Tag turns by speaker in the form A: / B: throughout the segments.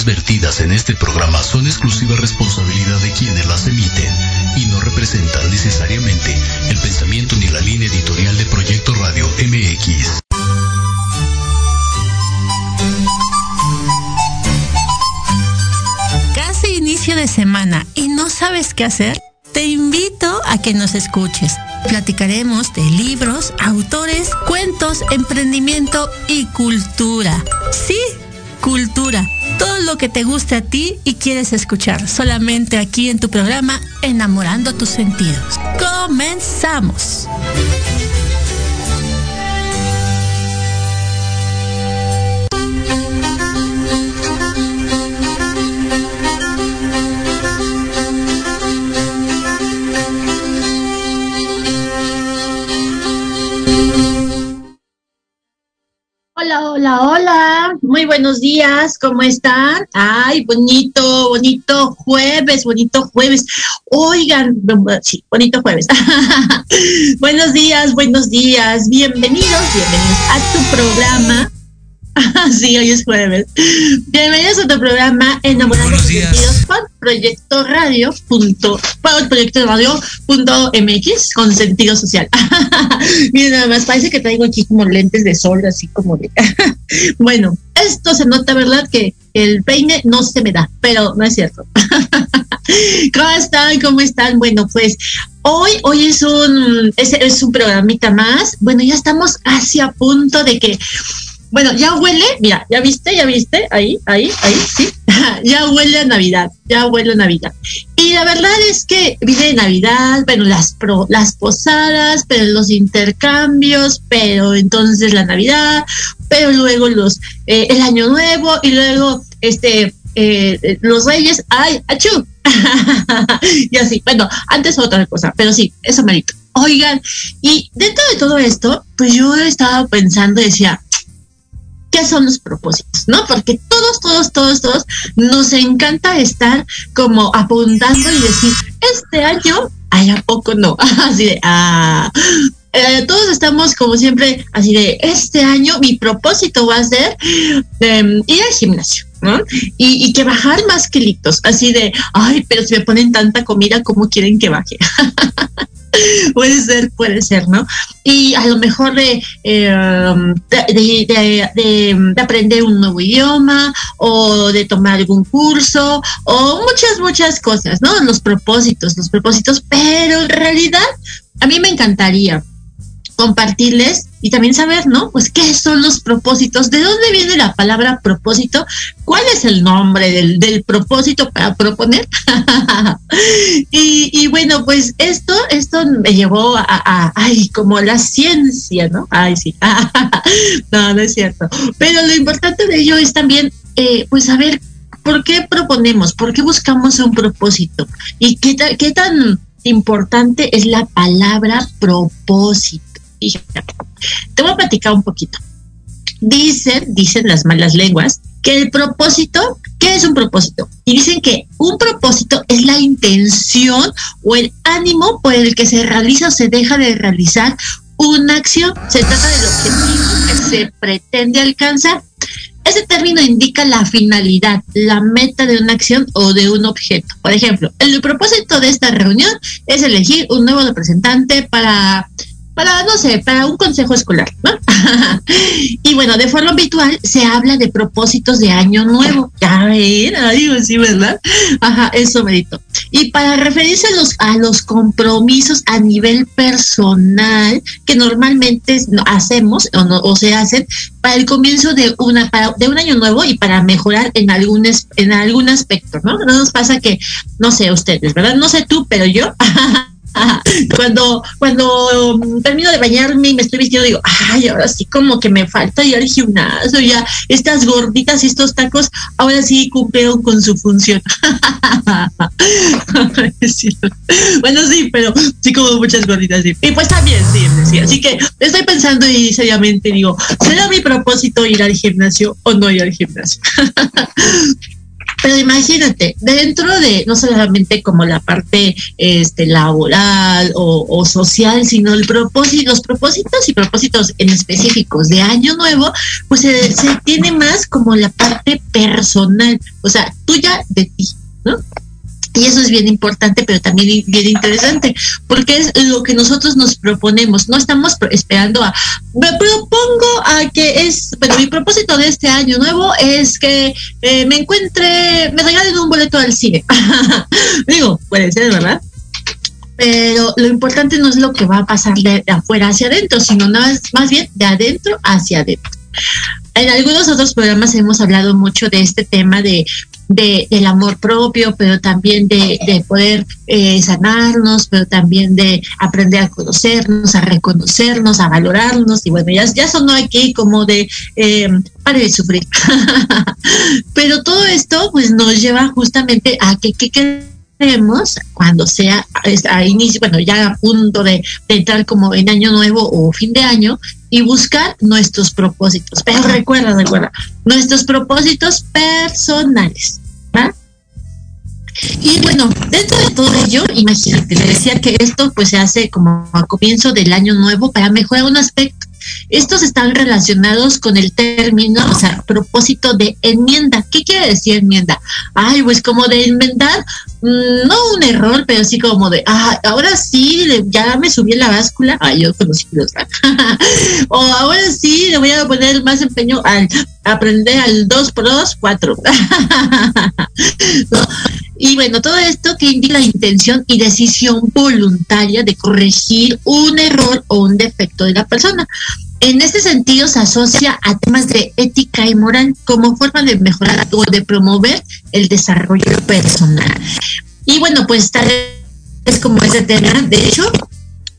A: opiniones vertidas en este programa son exclusiva responsabilidad de quienes las emiten y no representan necesariamente el pensamiento ni la línea editorial de Proyecto Radio MX.
B: Casi inicio de semana y no sabes qué hacer. Te invito a que nos escuches. Platicaremos de libros, autores, cuentos, emprendimiento y cultura. Sí, cultura. Todo lo que te guste a ti y quieres escuchar solamente aquí en tu programa Enamorando tus sentidos. Comenzamos.
C: Hola, hola. Muy buenos días. ¿Cómo están? Ay, bonito, bonito jueves, bonito jueves. Oigan, sí, bonito jueves. buenos días, buenos días. Bienvenidos, bienvenidos a tu programa. sí, hoy es jueves. Bienvenidos a tu programa Enamorando tus sentidos con Proyecto Radio. Punto, Proyecto Radio punto MX con sentido social. Miren, nada más parece que traigo aquí como lentes de sol, así como de. bueno, esto se nota, ¿verdad? Que el peine no se me da, pero no es cierto. ¿Cómo están? ¿Cómo están? Bueno, pues hoy, hoy es un, es, es un programita más. Bueno, ya estamos casi a punto de que bueno, ya huele, mira, ya viste, ya viste, ahí, ahí, ahí, sí, ya huele a Navidad, ya huele a Navidad. Y la verdad es que viene Navidad, bueno, las, pro, las posadas, pero los intercambios, pero entonces la Navidad, pero luego los, eh, el Año Nuevo y luego, este, eh, los Reyes, ay, achú. y así, bueno, antes otra cosa, pero sí, eso merito. Oigan, y dentro de todo esto, pues yo estaba pensando decía, qué son los propósitos, ¿no? Porque todos, todos, todos, todos nos encanta estar como apuntando y decir, este año, ay, ¿a poco no? Así de, ah, eh, todos estamos como siempre así de, este año mi propósito va a ser eh, ir al gimnasio. ¿no? Y, que bajar más kilitos, así de, ay, pero si me ponen tanta comida, ¿cómo quieren que baje? puede ser, puede ser, ¿no? Y a lo mejor de, de, de, de, aprender un nuevo idioma o de tomar algún curso o muchas, muchas cosas, ¿no? Los propósitos, los propósitos, pero en realidad a mí me encantaría compartirles y también saber, ¿no? Pues qué son los propósitos, de dónde viene la palabra propósito, cuál es el nombre del, del propósito para proponer. y, bueno, pues esto, esto me llevó a, ay, como la ciencia, ¿no? Ay, sí. no, no es cierto. Pero lo importante de ello es también, eh, pues saber por qué proponemos, por qué buscamos un propósito y qué, qué tan importante es la palabra propósito. Te voy a platicar un poquito. Dicen, dicen las malas lenguas, que el propósito, ¿qué es un propósito? Y dicen que un propósito es la intención o el ánimo por el que se realiza o se deja de realizar una acción. Se trata del objetivo que se pretende alcanzar. Ese término indica la finalidad, la meta de una acción o de un objeto. Por ejemplo, el propósito de esta reunión es elegir un nuevo representante para para, no sé, para un consejo escolar, ¿no? y bueno, de forma habitual se habla de propósitos de año nuevo. Ya ven, digo, sí, ¿verdad? Ajá, eso medito. Y para referirse a los, a los compromisos a nivel personal que normalmente hacemos o, no, o se hacen para el comienzo de una para, de un año nuevo y para mejorar en algún en algún aspecto, ¿no? No nos pasa que no sé ustedes, ¿verdad? No sé tú, pero yo cuando cuando um, termino de bañarme y me estoy vistiendo digo ay ahora sí como que me falta ir al gimnasio ya estas gorditas y estos tacos ahora sí cumplieron con su función bueno sí pero sí como muchas gorditas sí. y pues también sí, sí. Así que estoy pensando y seriamente digo será mi propósito ir al gimnasio o no ir al gimnasio Pero imagínate, dentro de no solamente como la parte este, laboral o, social, sino el propósito, los propósitos y propósitos en específicos de año nuevo, pues se, se tiene más como la parte personal, o sea, tuya de ti, ¿no? Y eso es bien importante, pero también bien interesante, porque es lo que nosotros nos proponemos. No estamos esperando a, me propongo a que es, pero mi propósito de este año nuevo es que eh, me encuentre, me regalen un boleto al cine. Digo, puede ser, ¿verdad? Pero lo importante no es lo que va a pasar de afuera hacia adentro, sino más, más bien de adentro hacia adentro. En algunos otros programas hemos hablado mucho de este tema de de, del amor propio, pero también de, de poder eh, sanarnos, pero también de aprender a conocernos, a reconocernos, a valorarnos. Y bueno, ya, ya sonó aquí como de, eh, pare de sufrir. pero todo esto pues nos lleva justamente a que, que queremos cuando sea a inicio, bueno, ya a punto de, entrar como en año nuevo o fin de año y buscar nuestros propósitos. Pero recuerda, recuerda, nuestros propósitos personales. Y bueno, dentro de todo ello, imagínate, le decía que esto pues se hace como a comienzo del año nuevo para mejorar un aspecto. Estos están relacionados con el término, o sea, propósito de enmienda. ¿Qué quiere decir enmienda? Ay, pues como de enmendar, mm, no un error, pero sí como de, ah, ahora sí, ya me subí la báscula. Ay, yo conocí los O ahora sí, le voy a poner más empeño al aprender al 2 por 2, 4. Y bueno, todo esto que indica la intención y decisión voluntaria de corregir un error o un defecto de la persona. En este sentido, se asocia a temas de ética y moral como forma de mejorar o de promover el desarrollo personal. Y bueno, pues tal es como ese tema. De hecho,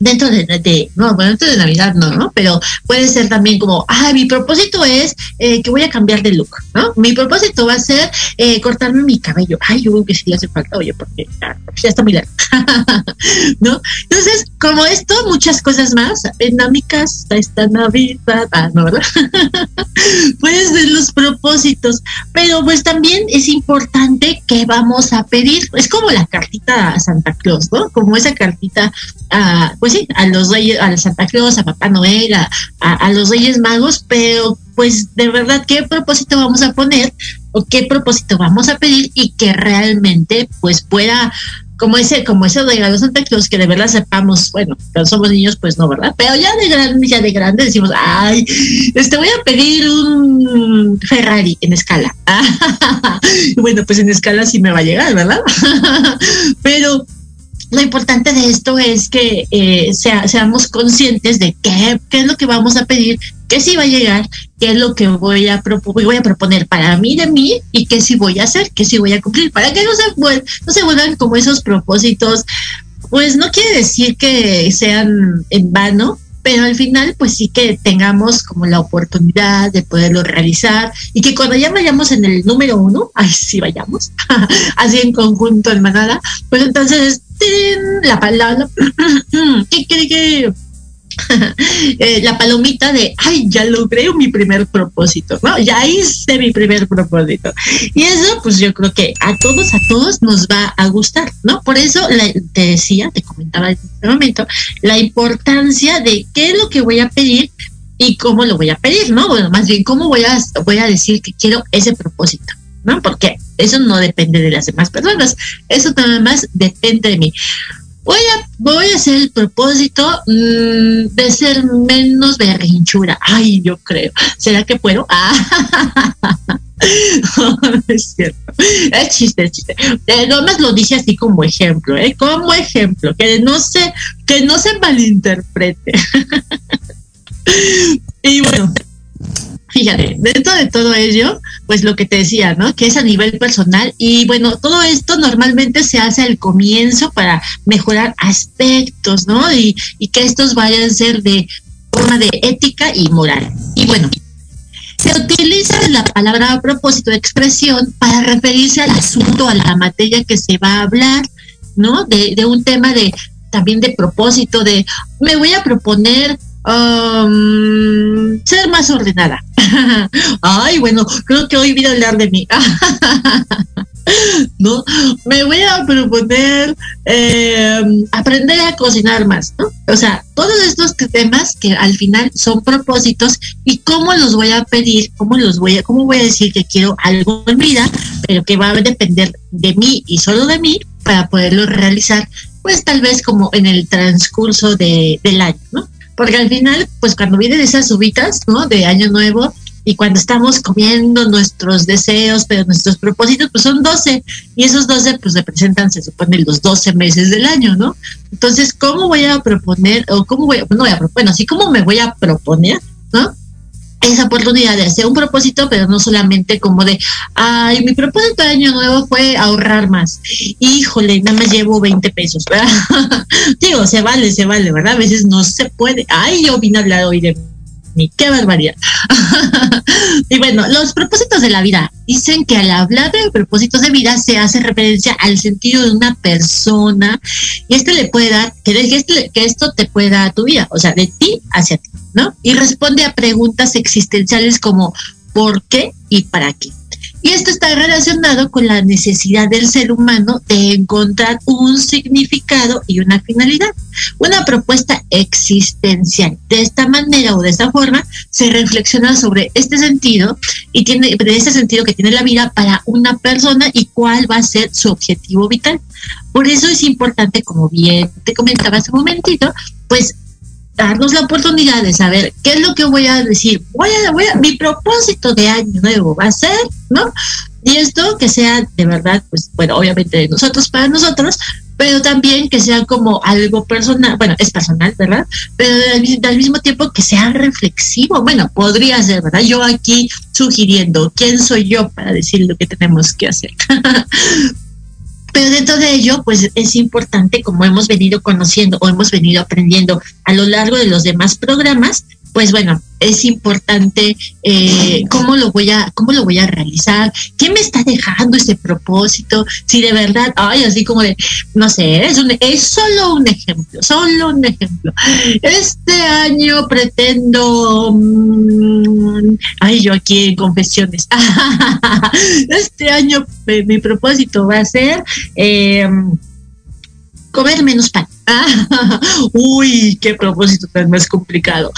C: dentro de, no, bueno, dentro de Navidad no, ¿no? Pero puede ser también como, ah, mi propósito es eh, que voy a cambiar de look, ¿no? Mi propósito va a ser eh, cortarme mi cabello. Ay, yo creo que sí le hace falta, oye, porque ya, está muy largo, ¿no? Entonces, como esto, muchas cosas más, en mi esta Navidad, ah, ¿no, verdad? Pueden ser los propósitos, pero pues también es importante que vamos a pedir, es como la cartita a Santa Claus, ¿no? Como esa cartita, a, pues sí, a los reyes, a Santa Claus, a Papá Noel, a, a, los Reyes Magos, pero pues de verdad, ¿qué propósito vamos a poner o qué propósito vamos a pedir y que realmente pues pueda como ese, como ese regalo Santa Claus, que de verdad sepamos, bueno, cuando somos niños, pues no, ¿verdad? Pero ya de grande, ya de grande decimos, ay, este voy a pedir un Ferrari en escala. bueno, pues en escala sí me va a llegar, ¿verdad? Pero lo importante de esto es que eh, seamos conscientes de qué, qué es lo que vamos a pedir, qué sí va a llegar, qué es lo que voy a, proponer para mí de mí y qué sí voy a hacer, qué sí voy a cumplir, para que no se, no se vuelvan como esos propósitos. Pues no quiere decir que sean en vano, pero al final pues sí que tengamos como la oportunidad de poderlo realizar y que cuando ya vayamos en el número uno, ay sí vayamos, así en conjunto en manada, pues entonces la palabra, ¿qué cree que eh, la palomita de, ay, ya logré mi primer propósito, ¿no? Ya hice mi primer propósito. Y eso, pues yo creo que a todos, a todos nos va a gustar, ¿no? Por eso te decía, te comentaba en este momento, la importancia de qué es lo que voy a pedir y cómo lo voy a pedir, ¿no? Bueno, más bien, cómo voy a, voy a decir que quiero ese propósito, ¿no? Porque eso no depende de las demás personas, eso nada más depende de mí voy a, voy a hacer el propósito mm, de ser menos berrinchura. Ay, yo creo. ¿Será que puedo? Ah, es cierto. Es chiste, es chiste. Eh, más lo dije así como ejemplo, ¿eh? Como ejemplo, que no se, que no se malinterprete. y bueno, fíjate, dentro de todo ello, pues lo que te decía, ¿no? Que es a nivel personal y bueno, todo esto normalmente se hace al comienzo para mejorar aspectos, ¿no? Y, y que estos vayan a ser de forma de ética y moral. Y bueno, se utiliza la palabra a propósito de expresión para referirse al asunto, a la materia que se va a hablar, ¿no? De, de un tema de también de propósito, de me voy a proponer Um, ser más ordenada. Ay, bueno, creo que hoy voy a hablar de mí. ¿no? Me voy a proponer eh, aprender a cocinar más, ¿no? O sea, todos estos temas que al final son propósitos y cómo los voy a pedir, cómo los voy a, cómo voy a decir que quiero algo en vida, pero que va a depender de mí y solo de mí para poderlo realizar, pues tal vez como en el transcurso de, del año, ¿no? Porque al final, pues cuando vienen esas subitas, ¿no? De año nuevo, y cuando estamos comiendo nuestros deseos, pero nuestros propósitos, pues son 12, y esos 12 pues representan, se supone, los 12 meses del año, ¿no? Entonces, ¿cómo voy a proponer, o cómo voy no voy a, bueno, así como me voy a proponer, ¿no? Esa oportunidad de hacer un propósito, pero no solamente como de, ay, mi propósito de año nuevo fue ahorrar más. Híjole, nada más llevo 20 pesos, ¿verdad? Digo, se vale, se vale, ¿verdad? A veces no se puede. Ay, yo vine a hablar hoy de ni qué barbaridad. y bueno, los propósitos de la vida. Dicen que al hablar de propósitos de vida se hace referencia al sentido de una persona y este le puede dar, que, este, que esto te puede dar a tu vida, o sea, de ti hacia ti, ¿no? Y responde a preguntas existenciales como ¿por qué y para qué? Y esto está relacionado con la necesidad del ser humano de encontrar un significado y una finalidad, una propuesta existencial. De esta manera o de esta forma se reflexiona sobre este sentido y tiene de este sentido que tiene la vida para una persona y cuál va a ser su objetivo vital. Por eso es importante, como bien te comentaba hace un momentito, pues darnos la oportunidad de saber qué es lo que voy a decir. Voy a, voy a, mi propósito de año nuevo va a ser, ¿no? Y esto que sea de verdad, pues, bueno, obviamente de nosotros para nosotros, pero también que sea como algo personal, bueno, es personal, ¿verdad? Pero al, al, mismo tiempo que sea reflexivo, bueno, podría ser, ¿verdad? Yo aquí sugiriendo, ¿quién soy yo para decir lo que tenemos que hacer? Pero dentro de ello, pues es importante, como hemos venido conociendo o hemos venido aprendiendo a lo largo de los demás programas, pues bueno, es importante eh, cómo lo voy a cómo lo voy a realizar, qué me está dejando ese propósito, si de verdad, ay, así como de, no sé, es un, es solo un ejemplo, solo un ejemplo. Este año pretendo, mm, ay, yo aquí en confesiones, este año eh, mi propósito va a ser eh, comer menos pan. uy, qué propósito tan más complicado.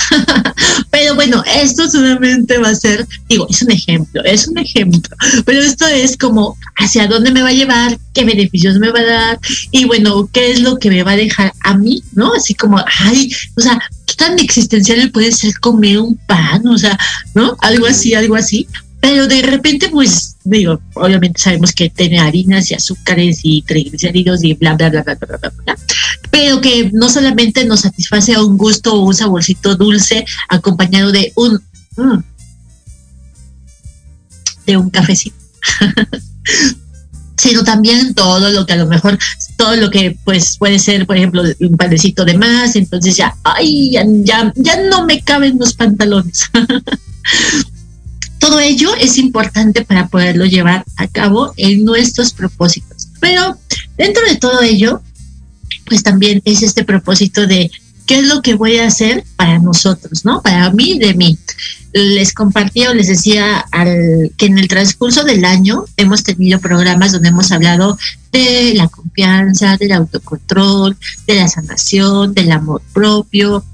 C: pero bueno, esto solamente va a ser, digo, es un ejemplo, es un ejemplo, pero esto es como hacia dónde me va a llevar, qué beneficios me va a dar y bueno, qué es lo que me va a dejar a mí, ¿no? Así como, ay, o sea, tan existencial puede ser comer un pan, o sea, ¿no? Algo así, algo así, pero de repente, pues, digo, obviamente sabemos que tiene harinas y azúcares y triglicéridos y bla, bla, bla, bla, bla, bla, bla, pero que no solamente nos satisface a un gusto o un saborcito dulce acompañado de un, mm, de un cafecito. sino también todo lo que a lo mejor, todo lo que pues puede ser, por ejemplo, un panecito de más, entonces ya, ay, ya, ya, ya no me caben los pantalones. Todo ello es importante para poderlo llevar a cabo en nuestros propósitos. Pero dentro de todo ello, pues también es este propósito de qué es lo que voy a hacer para nosotros, ¿no? Para mí, de mí. Les compartí o les decía al, que en el transcurso del año hemos tenido programas donde hemos hablado de la confianza, del autocontrol, de la sanación, del amor propio,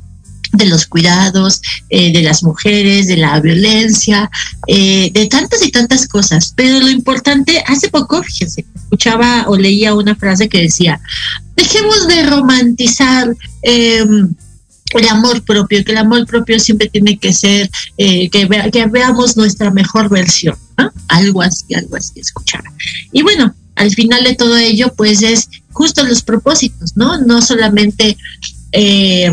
C: de los cuidados eh, de las mujeres, de la violencia, eh, de tantas y tantas cosas. Pero lo importante, hace poco, fíjense, escuchaba o leía una frase que decía, dejemos de romantizar. Em, el amor propio, que el amor propio siempre tiene que ser eh, que, que veamos nuestra mejor versión, algo así, algo así escuchaba. Y bueno, al final de todo ello, pues es justo los propósitos, ¿no? No solamente eh,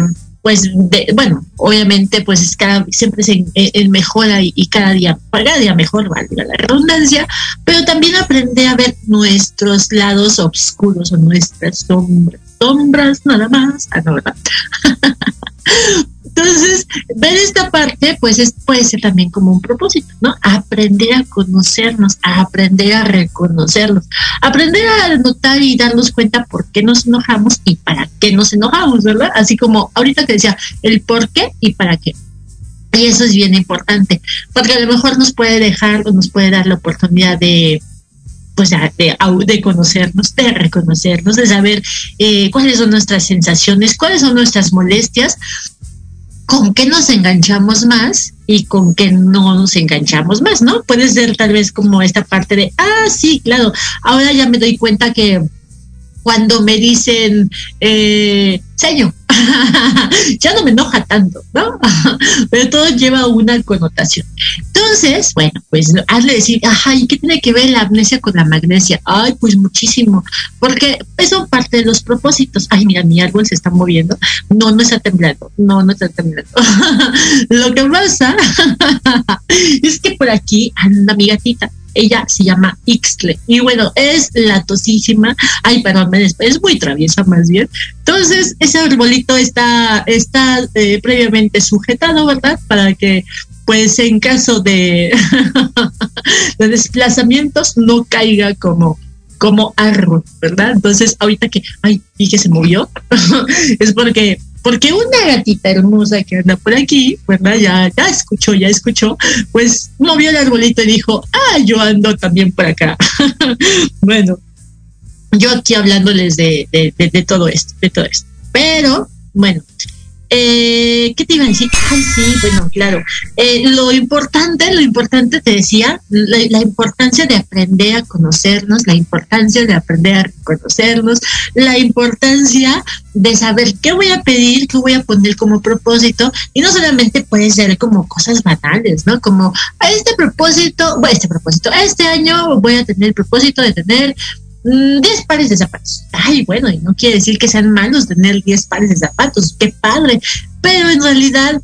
C: pues bueno, obviamente pues cada, siempre se mejora y, cada día, cada día mejor, valga la redundancia, pero también aprender a ver nuestros lados oscuros o nuestras sombras, sombras nada más, ah, no, ¿verdad? Entonces, ver esta parte, pues es, puede ser también como un propósito, ¿no? Aprender a conocernos, aprender a reconocernos, aprender a notar y darnos cuenta por qué nos enojamos y para qué nos enojamos, ¿verdad? Así como ahorita te decía, el por qué y para qué. Y eso es bien importante, porque a lo mejor nos puede dejar o nos puede dar la oportunidad de pues de, conocernos, de reconocernos, de saber eh, cuáles son nuestras sensaciones, cuáles son nuestras molestias, con qué nos enganchamos más y con qué no nos enganchamos más, ¿no? Puede ser tal vez como esta parte de, ah, sí, claro, ahora ya me doy cuenta que cuando me dicen, eh, señor, ya no me enoja tanto, ¿no? Pero todo lleva una connotación. Entonces, bueno, pues hazle decir, ajá, ¿y qué tiene que ver la amnesia con la magnesia? Ay, pues muchísimo, porque eso parte de los propósitos. Ay, mira, mi árbol se está moviendo. No, no está temblando. No, no está temblando. Lo que pasa es que por aquí anda mi gatita ella se llama Ixtle. Y bueno, es la tosísima. Ay, perdón, es muy traviesa más bien. Entonces, ese arbolito está, está eh, previamente sujetado, ¿verdad? Para que pues en caso de, de desplazamientos no caiga como como árbol, ¿verdad? Entonces, ahorita que, ay, y se movió, es porque porque una gatita hermosa que anda por aquí, ¿verdad? Ya, ya escuchó, ya escuchó, pues movió el arbolito y dijo, ah, yo ando también por acá. bueno, yo aquí hablándoles de, de, de, todo esto, de todo esto. Pero, bueno, eh, ¿Qué te iba a decir? Ay, sí, bueno, claro. Eh, lo importante, lo importante te decía, la, importancia de aprender a conocernos, la importancia de aprender a reconocernos, la importancia de saber qué voy a pedir, qué voy a poner como propósito, y no solamente puede ser como cosas banales, ¿no? Como a este propósito, bueno, este propósito, este año voy a tener el propósito de tener 10 mm, pares de zapatos. Ay, bueno, y no quiere decir que sean malos tener 10 pares de zapatos, qué padre, pero en realidad,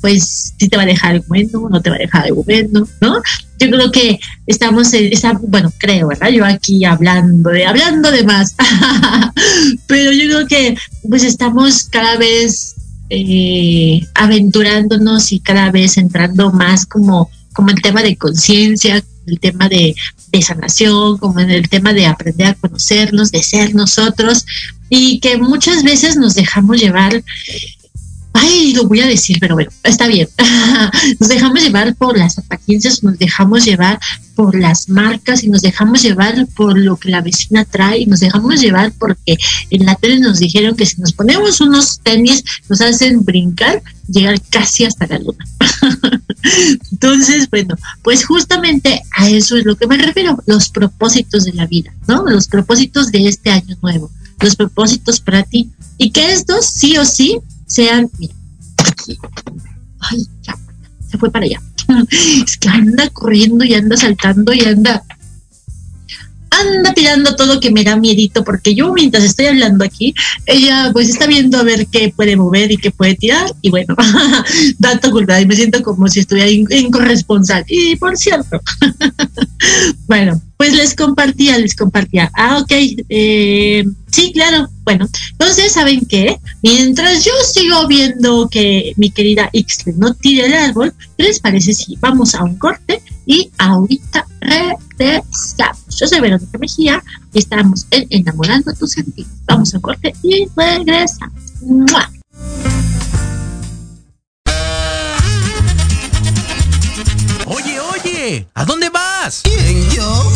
C: pues sí te va a dejar algo bueno, no te va a dejar algo bueno, ¿no? Yo creo que estamos, en, bueno, creo, ¿verdad? Yo aquí hablando de, hablando de más, pero yo creo que pues estamos cada vez eh, aventurándonos y cada vez entrando más como, como el tema de conciencia, el tema de, de sanación, como en el tema de aprender a conocernos, de ser nosotros, y que muchas veces nos dejamos llevar ay, lo voy a decir, pero bueno, está bien. nos dejamos llevar por las apariencias, nos dejamos llevar por las marcas y nos dejamos llevar por lo que la vecina trae y nos dejamos llevar porque en la tele nos dijeron que si nos ponemos unos tenis nos hacen brincar, llegar casi hasta la luna. Entonces, bueno, pues justamente a eso es lo que me refiero, los propósitos de la vida, ¿no? Los propósitos de este año nuevo, los propósitos para ti y que estos sí o sí sean, ay, ya, se fue para allá. Es que anda corriendo y anda saltando y anda anda tirando todo que me da miedito, porque yo mientras estoy hablando aquí, ella pues está viendo a ver qué puede mover y qué puede tirar, y bueno, dato cultural, y me siento como si estuviera en, corresponsal. Y por cierto, bueno, pues les compartía, les compartía. Ah, ok, eh, sí, claro. Bueno, entonces, ¿saben qué? Mientras yo sigo viendo que mi querida Ixle no tire el árbol, ¿qué les parece si vamos a un corte y ahorita regresamos. Yo soy Verónica Mejía y estamos en Enamorando tu sentido. Vamos a corte y regresamos.
D: Oye, oye, ¿a dónde vas?
E: ¿Quién, yo?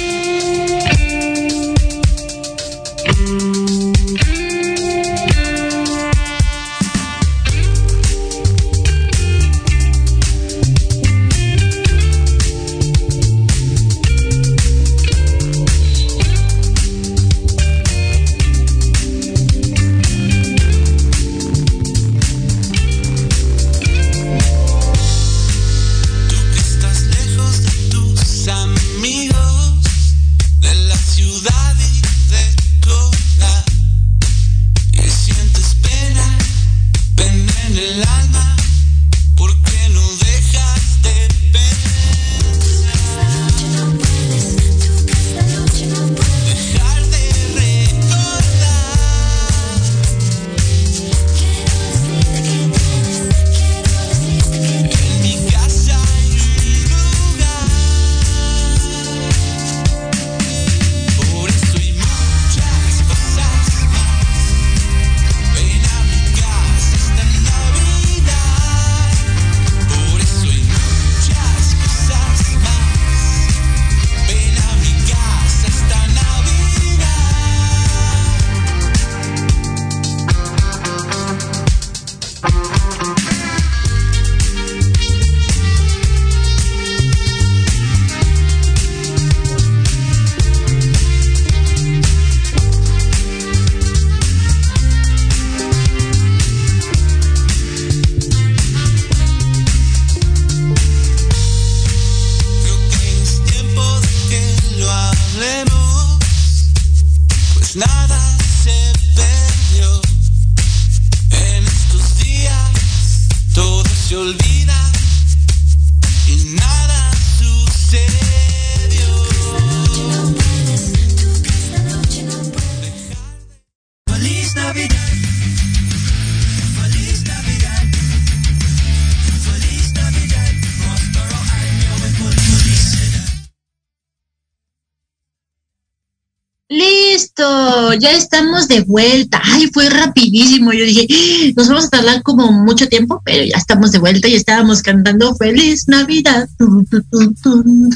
C: Ya estamos de vuelta. Ay, fue rapidísimo. Yo dije, "Ah, nos vamos a tardar como mucho tiempo, pero ya estamos de vuelta y estábamos cantando Feliz Navidad.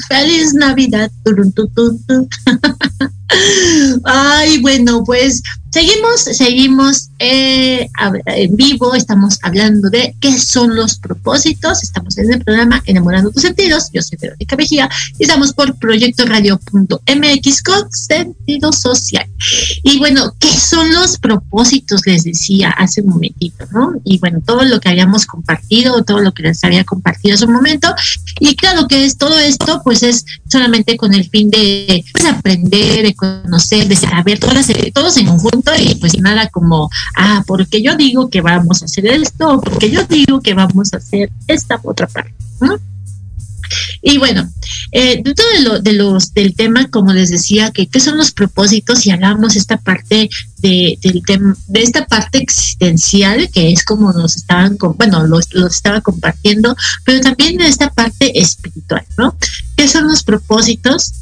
C: Feliz Navidad. Ay, bueno, pues seguimos, seguimos eh, en vivo, estamos hablando de qué son los propósitos, estamos en el programa Enamorando tus sentidos, yo soy Verónica Mejía y estamos por proyectoradio.mx con sentido social. Y bueno, ¿qué son los propósitos? Les decía hace un momentito, ¿no? Y bueno, todo lo que habíamos compartido, todo lo que les había compartido hace un momento, y claro que es todo esto, pues es solamente con el fin de pues, aprender, de conocer, de saber, todas, todos en conjunto y pues nada como, ah, porque yo digo que vamos a hacer esto, porque yo digo que vamos a hacer esta otra parte, ¿no? Y bueno, eh, dentro de, lo, de los del tema, como les decía, que qué son los propósitos y hablamos esta parte de, del tem- de esta parte existencial que es como nos estaban, bueno, los, los estaba compartiendo, pero también de esta parte espiritual, ¿no? ¿Qué son los propósitos?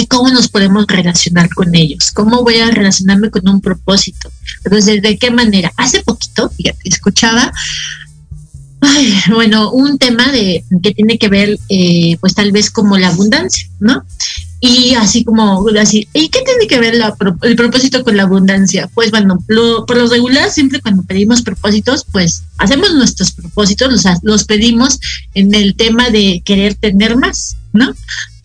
C: Y cómo nos podemos relacionar con ellos, cómo voy a relacionarme con un propósito. Entonces, ¿de qué manera? Hace poquito, fíjate, escuchaba, bueno, un tema de que tiene que ver, eh, pues tal vez como la abundancia, ¿no? Y así como, así, ¿y qué tiene que ver el propósito con la abundancia? Pues bueno, por lo regular, siempre cuando pedimos propósitos, pues hacemos nuestros propósitos, los, los pedimos en el tema de querer tener más, ¿no?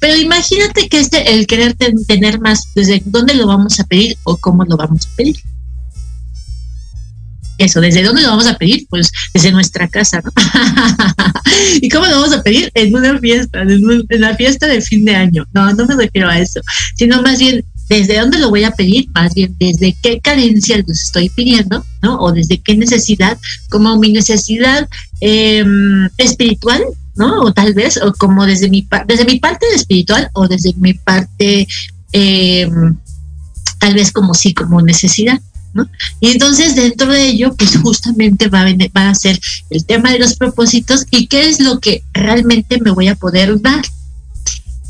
C: Pero imagínate que este, el querer ten- tener más, ¿desde dónde lo vamos a pedir o cómo lo vamos a pedir? Eso, ¿desde dónde lo vamos a pedir? Pues desde nuestra casa, ¿no? ¿Y cómo lo vamos a pedir? En una fiesta, en, la fiesta de fin de año. No, no me refiero a eso, sino más bien, ¿desde dónde lo voy a pedir? Más bien, ¿desde qué carencia los estoy pidiendo? ¿No? O desde qué necesidad, como mi necesidad eh, espiritual, ¿no? O tal vez, o como desde mi, desde mi parte espiritual o desde mi parte, eh, tal vez como sí, como necesidad. ¿no? Y entonces dentro de ello, pues justamente va a, venir- va a ser el tema de los propósitos y qué es lo que realmente me voy a poder dar.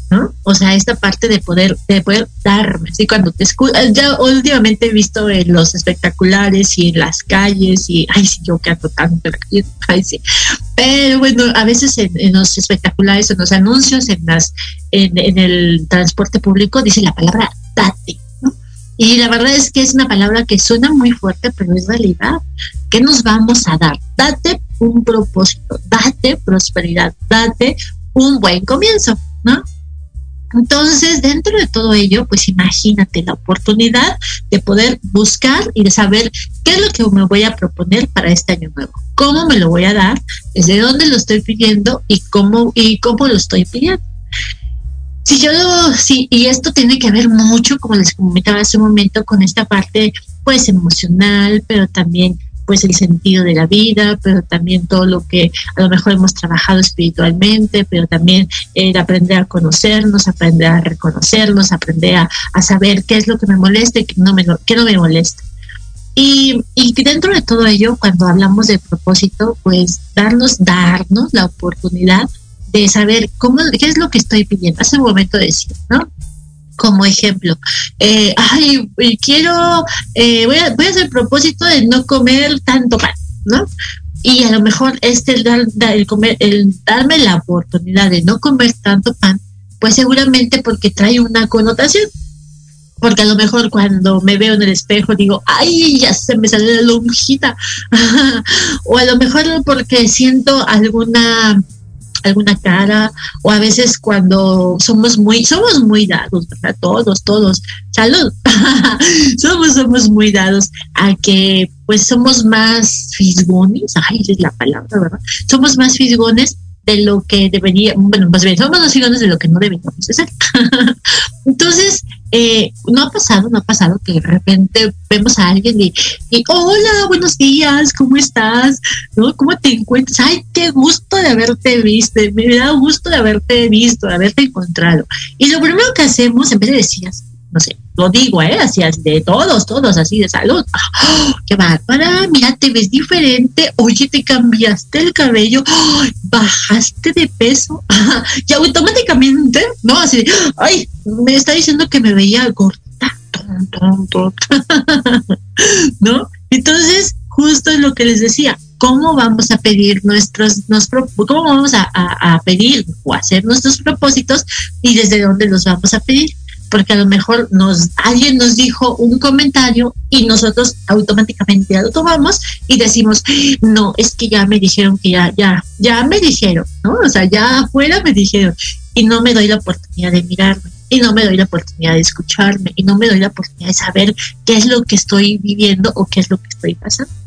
C: ¿no? O sea, esta parte de poder, de poder darme. Así cuando te ya últimamente he visto en los espectaculares y en las calles y, ay, sí, yo canto tanto, ay, sí. Pero bueno, a veces en, en los espectaculares, en los anuncios, en las, en, en el transporte público, dice la palabra date, ¿no? Y la verdad es que es una palabra que suena muy fuerte, pero es realidad. ¿Qué nos vamos a dar? Date un propósito, date prosperidad, date un buen comienzo, ¿no? Entonces, dentro de todo ello, pues imagínate la oportunidad de poder buscar y de saber qué es lo que me voy a proponer para este año nuevo, cómo me lo voy a dar, desde dónde lo estoy pidiendo y cómo y cómo lo estoy pidiendo. Si yo lo, sí, y esto tiene que ver mucho, como les comentaba hace un momento, con esta parte, pues emocional, pero también pues el sentido de la vida, pero también todo lo que a lo mejor hemos trabajado espiritualmente, pero también el aprender a conocernos, aprender a reconocernos, aprender a, a saber qué es lo que me molesta y qué no me, qué no me molesta. Y, y dentro de todo ello, cuando hablamos de propósito, pues darnos, darnos la oportunidad de saber cómo, qué es lo que estoy pidiendo. Hace un momento decía, ¿no? Como ejemplo, eh, ay, quiero, eh, voy, a, voy a hacer propósito de no comer tanto pan, ¿no? Y a lo mejor este el, el comer, el darme la oportunidad de no comer tanto pan, pues seguramente porque trae una connotación. Porque a lo mejor cuando me veo en el espejo digo, ay, ya se me sale la lonjita. o a lo mejor porque siento alguna alguna cara o a veces cuando somos muy somos muy dados verdad todos todos. Salud. Somos somos muy dados a que pues somos más fisgones. Ay es la palabra verdad somos más fisgones de lo que debería bueno más bien somos más fisgones de lo que no deberíamos de ser. Entonces eh, no ha pasado, no ha pasado que de repente vemos a alguien y, y, hola, buenos días, ¿cómo estás? ¿No? ¿Cómo te encuentras? Ay, qué gusto de haberte visto, me da gusto de haberte visto, de haberte encontrado. Y lo primero que hacemos, en vez de decir, no sé, lo digo, ¿eh? Así, de todos, todos, así de salud. ¡Oh, ¡Qué bárbara! Mira, te ves diferente. Oye, te cambiaste el cabello. ¡Oh, bajaste de peso. y automáticamente, ¿no? Así, ay, me está diciendo que me veía gorda. ¿No? Entonces, justo es lo que les decía. ¿Cómo vamos a pedir nuestros, cómo vamos a, a, a pedir o hacer nuestros propósitos y desde dónde los vamos a pedir? Porque a lo mejor nos alguien nos dijo un comentario y nosotros automáticamente lo tomamos y decimos, no, es que ya me dijeron que ya, ya, ya me dijeron, ¿no? O sea, ya afuera me dijeron y no me doy la oportunidad de mirarme y no me doy la oportunidad de escucharme y no me doy la oportunidad de saber qué es lo que estoy viviendo o qué es lo que estoy pasando.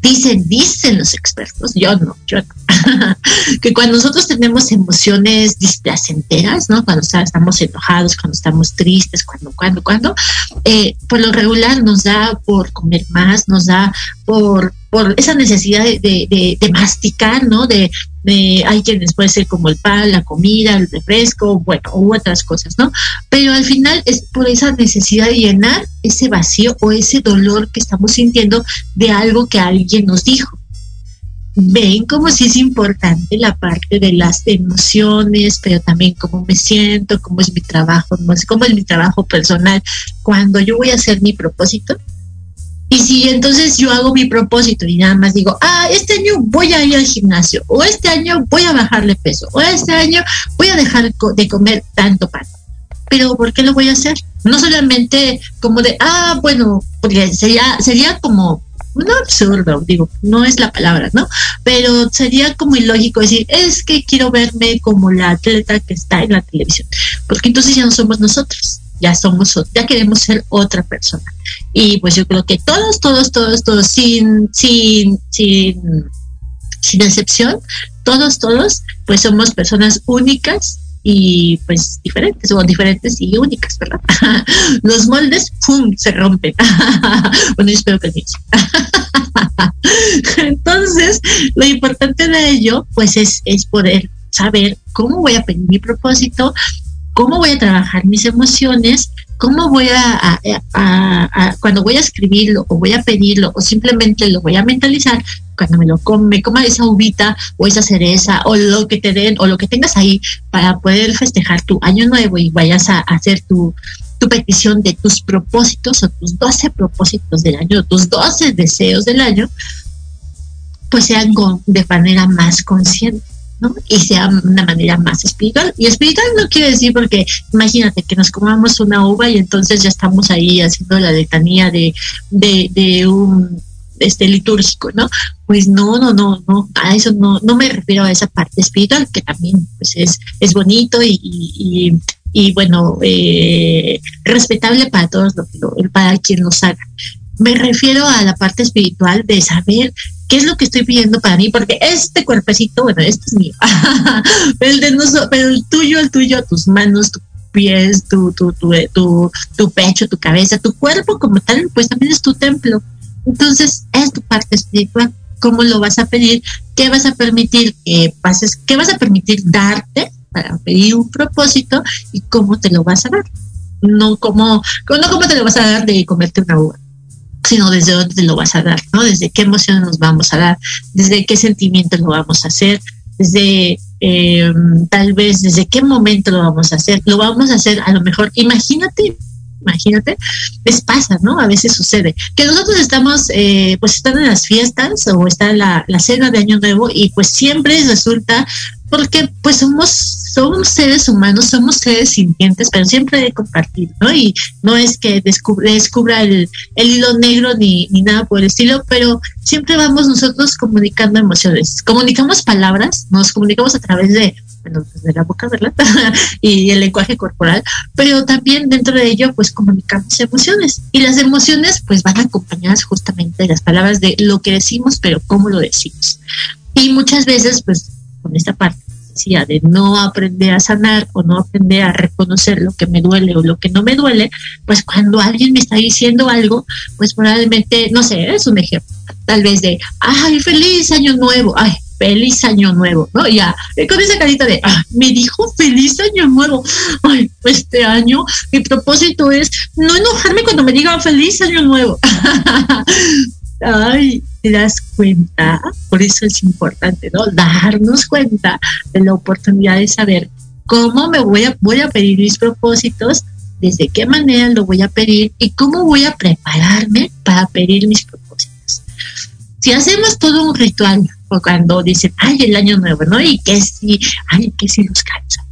C: Dicen, dicen los expertos, yo no, yo no, que cuando nosotros tenemos emociones displacenteras, ¿no? Cuando estamos enojados, cuando estamos tristes, cuando, cuando, cuando, eh, por lo regular nos da por comer más, nos da por, por esa necesidad de, de, de masticar, ¿no? De, hay quienes puede ser como el pan, la comida, el refresco, bueno, u otras cosas, ¿no? Pero al final es por esa necesidad de llenar ese vacío o ese dolor que estamos sintiendo de algo que alguien nos dijo. Ven como si es importante la parte de las emociones, pero también cómo me siento, cómo es mi trabajo, cómo es mi trabajo personal. Cuando yo voy a hacer mi propósito, y si entonces yo hago mi propósito y nada más digo, ah, este año voy a ir al gimnasio, o este año voy a bajarle peso, o este año voy a dejar de comer tanto pan. Pero ¿por qué lo voy a hacer? No solamente como de, ah, bueno, porque sería, sería como no absurdo, digo, no es la palabra, ¿no? Pero sería como ilógico decir, es que quiero verme como la atleta que está en la televisión, porque entonces ya no somos nosotros ya somos, ya queremos ser otra persona. Y pues yo creo que todos, todos, todos, todos, sin, sin, sin, sin excepción, todos, todos, pues somos personas únicas y pues diferentes, o diferentes y únicas, ¿verdad? Los moldes, ¡pum!, se rompen. bueno, espero que sí. Entonces, lo importante de ello, pues es, es poder saber cómo voy a pedir mi propósito, cómo voy a trabajar mis emociones, cómo voy a, cuando voy a escribirlo o voy a pedirlo o simplemente lo voy a mentalizar, cuando me lo come, coma esa uvita o esa cereza o lo que te den o lo que tengas ahí para poder festejar tu año nuevo y vayas a, hacer tu, tu petición de tus propósitos o tus 12 propósitos del año, tus 12 deseos del año, pues sean de manera más consciente. ¿No? Y sea una manera más espiritual. Y espiritual no quiere decir porque imagínate que nos comamos una uva y entonces ya estamos ahí haciendo la letanía de, de, un este litúrgico, ¿no? Pues no, no, no, no, a eso no, no me refiero a esa parte espiritual, que también pues es, es bonito y, y, bueno, eh, respetable para todos, lo, para quien los haga. Me refiero a la parte espiritual de saber qué es lo que estoy pidiendo para mí, porque este cuerpecito, bueno, este es mío, el pero el tuyo, el tuyo, tus manos, tus pies, tu, tu, tu, tu, pecho, tu cabeza, tu cuerpo como tal, pues también es tu templo. Entonces, es tu parte espiritual. ¿Cómo lo vas a pedir? ¿Qué vas a permitir que pases? ¿Qué vas a permitir darte para pedir un propósito? ¿Y cómo te lo vas a dar? No como, no cómo te lo vas a dar de comerte una uva sino desde dónde te lo vas a dar, ¿no? Desde qué emociones nos vamos a dar, desde qué sentimientos lo vamos a hacer, desde eh, tal vez desde qué momento lo vamos a hacer. Lo vamos a hacer a lo mejor, imagínate, imagínate, les pasa, ¿no? A veces sucede que nosotros estamos, eh, pues están en las fiestas o está la, la cena de Año Nuevo y pues siempre resulta porque pues somos somos seres humanos, somos seres sintientes, pero siempre de compartir, ¿no? Y no es que descubra, descubra el, el, hilo negro ni, ni nada por el estilo, pero siempre vamos nosotros comunicando emociones, comunicamos palabras, nos comunicamos a través de, bueno, pues, de la boca, ¿verdad? y el lenguaje corporal, pero también dentro de ello, pues comunicamos emociones. Y las emociones, pues van acompañadas justamente de las palabras de lo que decimos, pero cómo lo decimos. Y muchas veces, pues, con esta parte decía, de no aprender a sanar o no aprender a reconocer lo que me duele o lo que no me duele, pues cuando alguien me está diciendo algo, pues probablemente, no sé, es un ejemplo, tal vez de, ay, feliz año nuevo, ay, feliz año nuevo, ¿no? Ya, con esa carita de, ah, me dijo feliz año nuevo. Ay, este año mi propósito es no enojarme cuando me digan feliz año nuevo. Ay, te das cuenta, por eso es importante, ¿no? Darnos cuenta de la oportunidad de saber cómo me voy a, voy a pedir mis propósitos, desde qué manera lo voy a pedir y cómo voy a prepararme para pedir mis propósitos. Si hacemos todo un ritual, cuando dicen, ay, el año nuevo, ¿no? Y que si, ay, que si los calzos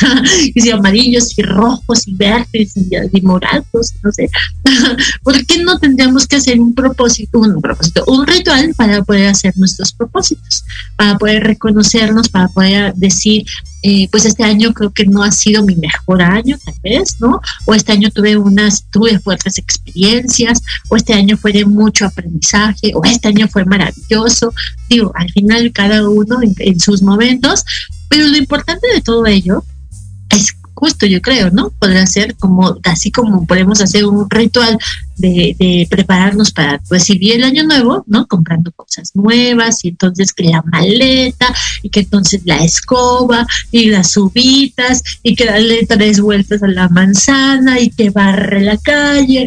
C: y si amarillos y rojos y verdes y, morados, no sé. ¿Por qué no tendríamos que hacer un propósito, un propósito, un ritual para poder hacer nuestros propósitos, para poder reconocernos, para poder decir, eh, pues este año creo que no ha sido mi mejor año, tal vez, ¿no? O este año tuve unas, tuve fuertes experiencias, o este año fue de mucho aprendizaje, o este año fue maravilloso. Digo, al final cada uno en sus momentos, pero lo importante de todo ello justo, yo creo, ¿no? Podría ser como, así como podemos hacer un ritual de, prepararnos para recibir el año nuevo, ¿no? Comprando cosas nuevas y entonces que la maleta y que entonces la escoba y las uvitas y que darle tres vueltas a la manzana y que barre la calle,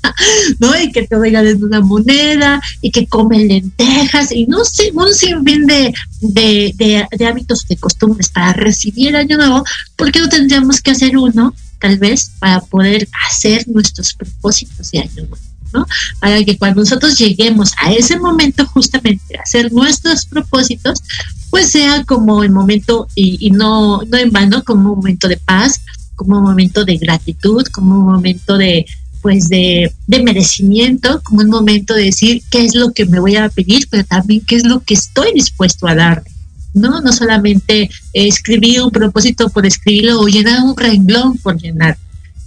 C: ¿no? Y que te en una moneda y que come lentejas y no sé, un sinfín de, de, de, de hábitos, de costumbres para recibir el año nuevo, porque no tendríamos que hacer uno tal vez para poder hacer nuestros propósitos de año nuevo. ¿no? Para que cuando nosotros lleguemos a ese momento justamente a hacer nuestros propósitos, pues sea como el momento, y, no, no en vano, como un momento de paz, como un momento de gratitud, como un momento de, pues de, de, merecimiento, como un momento de decir qué es lo que me voy a pedir, pero también qué es lo que estoy dispuesto a dar. ¿No? No solamente escribir un propósito por escribirlo o llenar un renglón por llenar,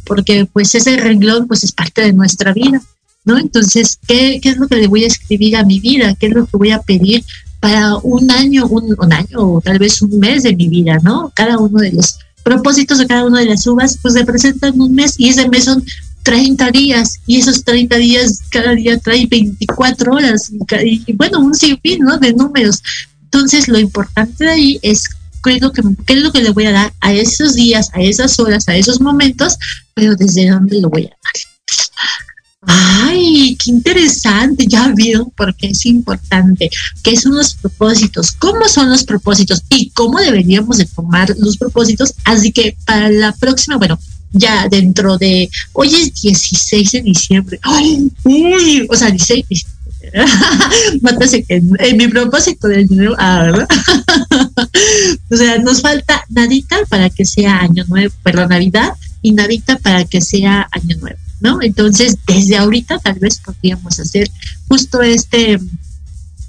C: porque pues ese renglón pues es parte de nuestra vida, ¿no? Entonces, ¿qué, qué es lo que le voy a escribir a mi vida? ¿Qué es lo que voy a pedir para un año, un, un año o tal vez un mes de mi vida, ¿no? Cada uno de los propósitos de cada una de las uvas pues representan un mes y ese mes son 30 días y esos 30 días cada día trae 24 horas y, y bueno, un sinfín ¿no? de números. Entonces, lo importante de ahí es qué es, lo que, qué es lo que le voy a dar a esos días, a esas horas, a esos momentos, pero desde dónde lo voy a dar. Ay, qué interesante, ya vieron por qué es importante, qué son los propósitos, cómo son los propósitos y cómo deberíamos de tomar los propósitos. Así que para la próxima, bueno, ya dentro de, hoy es 16 de diciembre, ay, uy, o sea, 16, en, en, mi propósito del dinero, ah, ¿verdad? o sea, nos falta nadita para que sea año nuevo, perdón, Navidad y nadita para que sea año nuevo, ¿no? Entonces, desde ahorita tal vez podríamos hacer justo este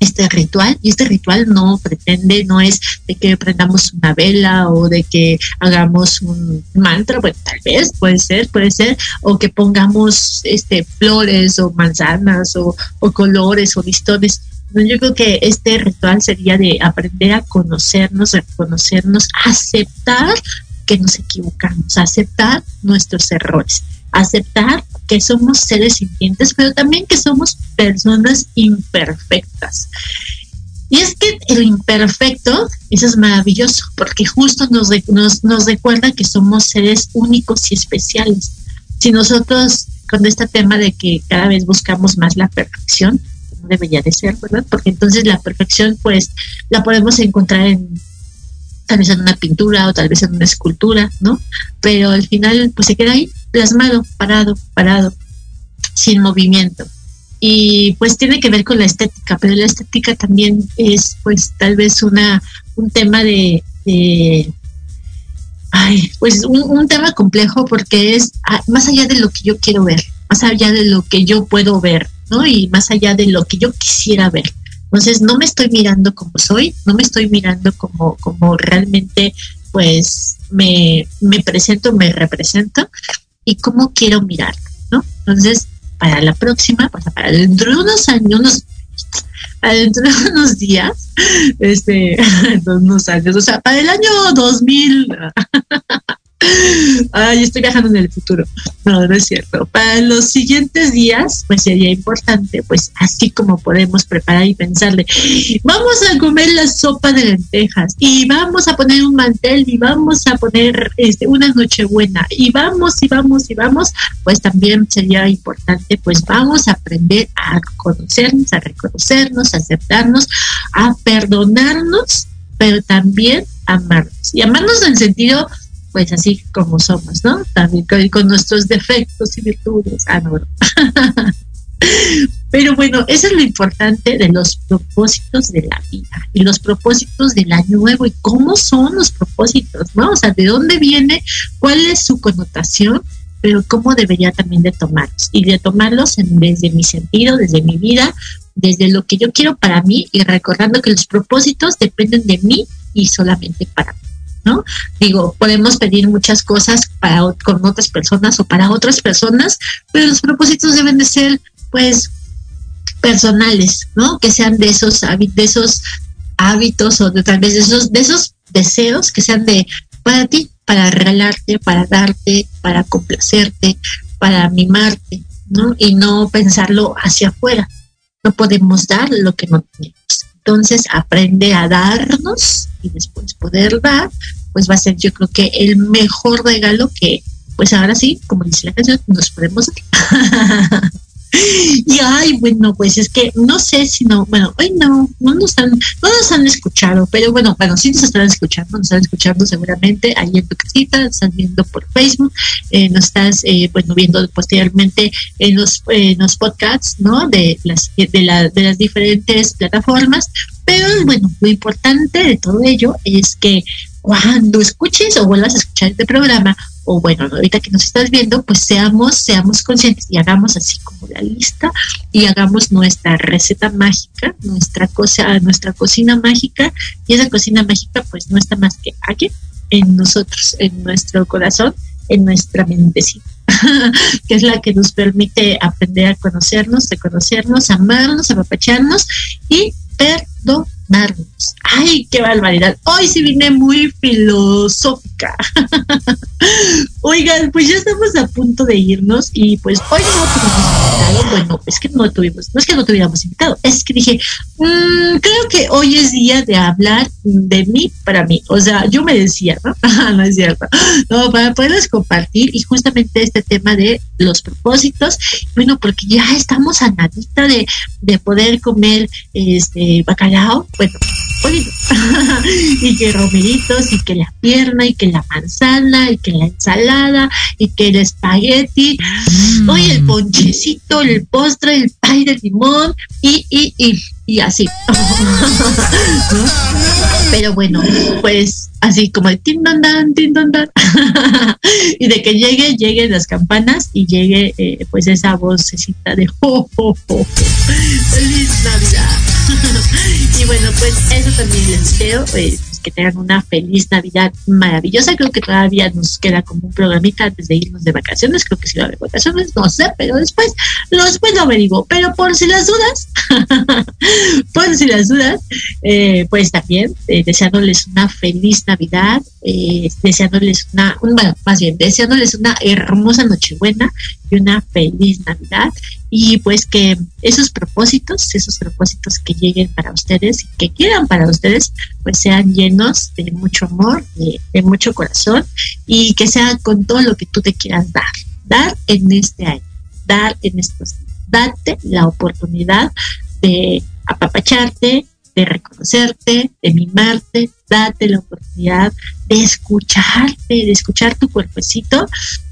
C: este ritual y este ritual no pretende, no es de que prendamos una vela o de que hagamos un mantra, bueno, tal vez puede ser, puede ser, o que pongamos este flores o manzanas o, o colores o listones. Yo creo que este ritual sería de aprender a conocernos, a conocernos, aceptar que nos equivocamos, aceptar nuestros errores, aceptar que somos seres sintientes, pero también que somos personas imperfectas. Y es que el imperfecto, eso es maravilloso, porque justo nos, nos, nos recuerda que somos seres únicos y especiales. Si nosotros, con este tema de que cada vez buscamos más la perfección, no debería de ser, ¿verdad? Porque entonces la perfección, pues, la podemos encontrar en tal vez en una pintura o tal vez en una escultura, ¿no? Pero al final, pues se queda ahí, plasmado, parado, parado, sin movimiento. Y pues tiene que ver con la estética, pero la estética también es pues tal vez una un tema de, ay, pues un, tema complejo porque es ah, más allá de lo que yo quiero ver, más allá de lo que yo puedo ver, ¿no? Y más allá de lo que yo quisiera ver. Entonces no me estoy mirando como soy, no me estoy mirando como, como realmente pues me, me presento, me represento y cómo quiero mirar, ¿no? Entonces, para la próxima, para dentro de unos años, dentro de unos días, este, unos años, o sea, para el año 2000, Ay, estoy viajando en el futuro. No, no es cierto. Para los siguientes días, pues sería importante, pues así como podemos preparar y pensarle, vamos a comer la sopa de lentejas y vamos a poner un mantel y vamos a poner este, una nochebuena y vamos y vamos y vamos, pues también sería importante, pues vamos a aprender a conocernos, a reconocernos, a aceptarnos, a perdonarnos, pero también amarnos. Y amarnos en el sentido pues así como somos, ¿no? También con, nuestros defectos y virtudes. Ah, no, Pero bueno, eso es lo importante de los propósitos de la vida y los propósitos del año nuevo y cómo son los propósitos, ¿no? O sea, de dónde viene, cuál es su connotación, pero cómo debería también de tomarlos y de tomarlos desde mi sentido, desde mi vida, desde lo que yo quiero para mí y recordando que los propósitos dependen de mí y solamente para mí. ¿No? Digo, podemos pedir muchas cosas para, con otras personas o para otras personas, pero los propósitos deben de ser, pues, personales, ¿no? Que sean de esos, de esos hábitos o de tal vez de esos, de esos deseos que sean de para ti, para regalarte, para darte, para complacerte, para mimarte, ¿no? Y no pensarlo hacia afuera. No podemos dar lo que no tenemos. Entonces, aprende a darnos y después poder dar, pues va a ser yo creo que el mejor regalo que, pues ahora sí, como dice la canción, nos podemos dar. Y ay, bueno, pues es que no sé si no, bueno, hoy no, no nos han, no nos han escuchado, pero bueno, bueno, sí nos están escuchando, nos están escuchando seguramente ahí en tu casita, nos están viendo por Facebook, eh, nos estás, eh, viendo posteriormente en los, en los podcasts, ¿no? De las, de, la, de las diferentes plataformas, pero bueno, lo importante de todo ello es que cuando escuches o vuelvas a escuchar este programa, o bueno, ahorita que nos estás viendo, pues seamos, seamos conscientes y hagamos así como la lista y hagamos nuestra receta mágica, nuestra cosa, nuestra cocina mágica, y esa cocina mágica pues no está más que aquí, en nosotros, en nuestro corazón, en nuestra mentecita. que es la que nos permite aprender a conocernos, reconocernos, amarnos, apapacharnos y perdonarnos. Ay, qué barbaridad. Hoy sí vine muy filosófica. Oigan, pues ya estamos a punto de irnos y pues hoy no tuvimos invitado. Bueno, es que no tuvimos, no es que no tuviéramos invitado, es que dije, mmm, creo que hoy es día de hablar de mí para mí. O sea, yo me decía, ¿no? no es cierto. No, para poderles compartir y justamente este tema de los propósitos. Bueno, porque ya estamos a nadita de, de poder comer este bacalao. Bueno, y que romeritos, y que la pierna, y que la manzana, y que la ensalada, y que el espagueti, mm. hoy el ponchecito, el postre, el pay de limón, y, y, y, y así. Pero bueno, pues así como el tin dan, dan. y de que llegue, lleguen las campanas y llegue eh, pues esa vocecita de jo, ¡Feliz Navidad! y bueno, pues eso también les deseo. Eh, que tengan una feliz Navidad maravillosa. Creo que todavía nos queda como un programita antes de irnos de vacaciones. Creo que si va a haber vacaciones, no sé, pero después, después lo averiguo. Pero por si las dudas, por si las dudas, eh, pues también eh, deseándoles una feliz Navidad, eh, deseándoles una, bueno, más bien, deseándoles una hermosa Nochebuena y una feliz Navidad y pues que esos propósitos, esos propósitos que lleguen para ustedes que quieran para ustedes, pues sean llenos de mucho amor, de, mucho corazón y que sean con todo lo que tú te quieras dar, dar en este año, dar en estos, date la oportunidad de apapacharte, de reconocerte, de mimarte, date la oportunidad de escucharte, de escuchar tu cuerpecito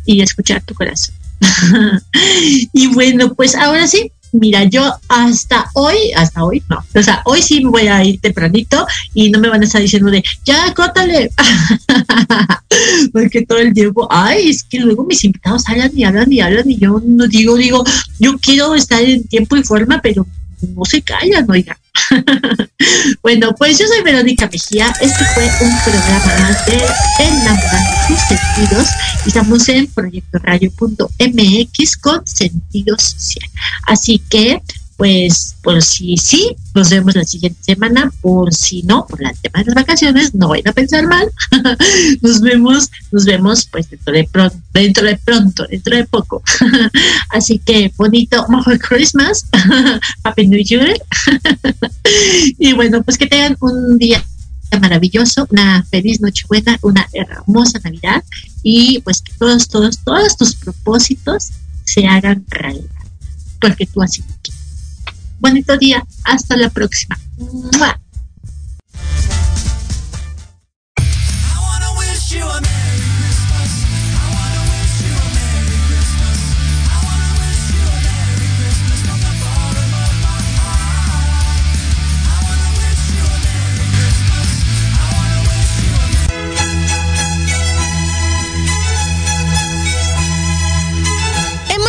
C: y escuchar tu corazón. y bueno, pues ahora sí, mira, yo hasta hoy, hasta hoy no, o sea, hoy sí me voy a ir tempranito y no me van a estar diciendo de, ya, cótale, porque todo el tiempo, ay, es que luego mis invitados hablan y hablan y hablan y yo no digo, digo, yo quiero estar en tiempo y forma, pero no se callan, oiga. bueno, pues yo soy Verónica Mejía. Este fue un programa de Enamorando tus sentidos. Estamos en proyectoradio.mx con sentido social. Así que pues por si sí, nos vemos la siguiente semana, por si no, por la tema de las vacaciones, no vayan a pensar mal. nos vemos, nos vemos pues dentro de pronto, dentro de pronto, dentro de poco. Así que bonito Merry Christmas, Happy New Year. y bueno, pues que tengan un día maravilloso, una feliz Nochebuena, una hermosa Navidad y pues que todos, todos, todos tus propósitos se hagan realidad, porque tú así. Bonito día, hasta la próxima.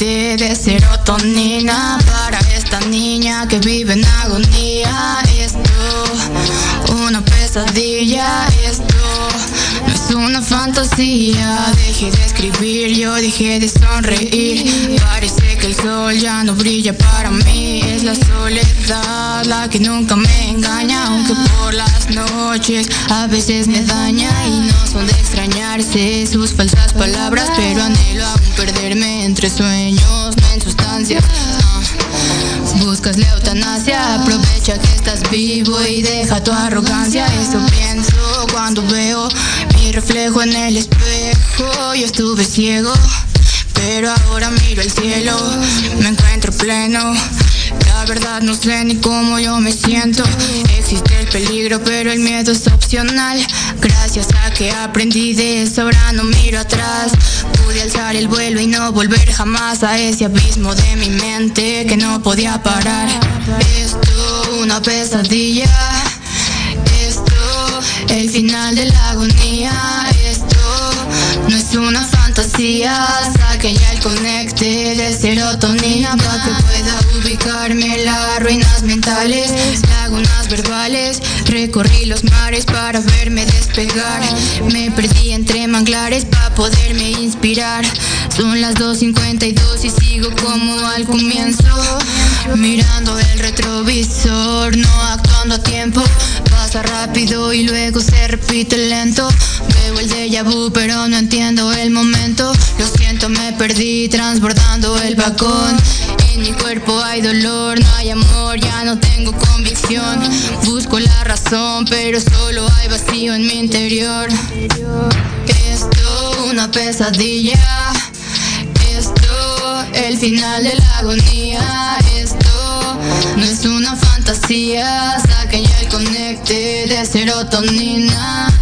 F: De serotonina para esta niña que vive en agonía. Esto, una pesadilla, esto una fantasía. Dejé de escribir, yo dejé de sonreír. Parece que el sol ya no brilla para mí. Es la soledad la que nunca me engaña, aunque por las noches a veces me daña y no son de extrañarse sus falsas palabras, pero anhelo aún perderme entre sueños, no en sustancias. Buscas la eutanasia, aprovecha que estás vivo y deja tu arrogancia. Eso pienso cuando veo mi reflejo en el espejo. Yo estuve ciego, pero ahora miro el cielo, me encuentro pleno. La verdad no sé ni cómo yo me siento. Existe el peligro, pero el miedo es opcional. Gracias a que aprendí de eso, ahora no miro atrás. Pude alzar el vuelo y no volver jamás a ese abismo de mi mente que no podía parar. Esto, una pesadilla. Esto, el final de la agonía. Esto, no es una fantasía. Saquen ya el conecte de serotonina para que pueda ubicarme las ruinas mentales, lagunas verbales. Recorrí los mares para verme despegar. Me perdí entre manglares para poderme inspirar. Son las 2.52 y sigo como al comienzo. Mirando el retrovisor, no actuando a tiempo. Pasa rápido y luego se repite lento. Veo el déjà vu, pero no entiendo el momento. Lo siento, me perdí transbordando el balcón. En mi cuerpo hay dolor, no hay amor, ya no tengo convicción. Busco la razón, pero solo hay vacío en mi interior. Esto, una pesadilla. Esto, el final de la agonía. Esto, no es una fantasía. Saquen ya el conecte de serotonina.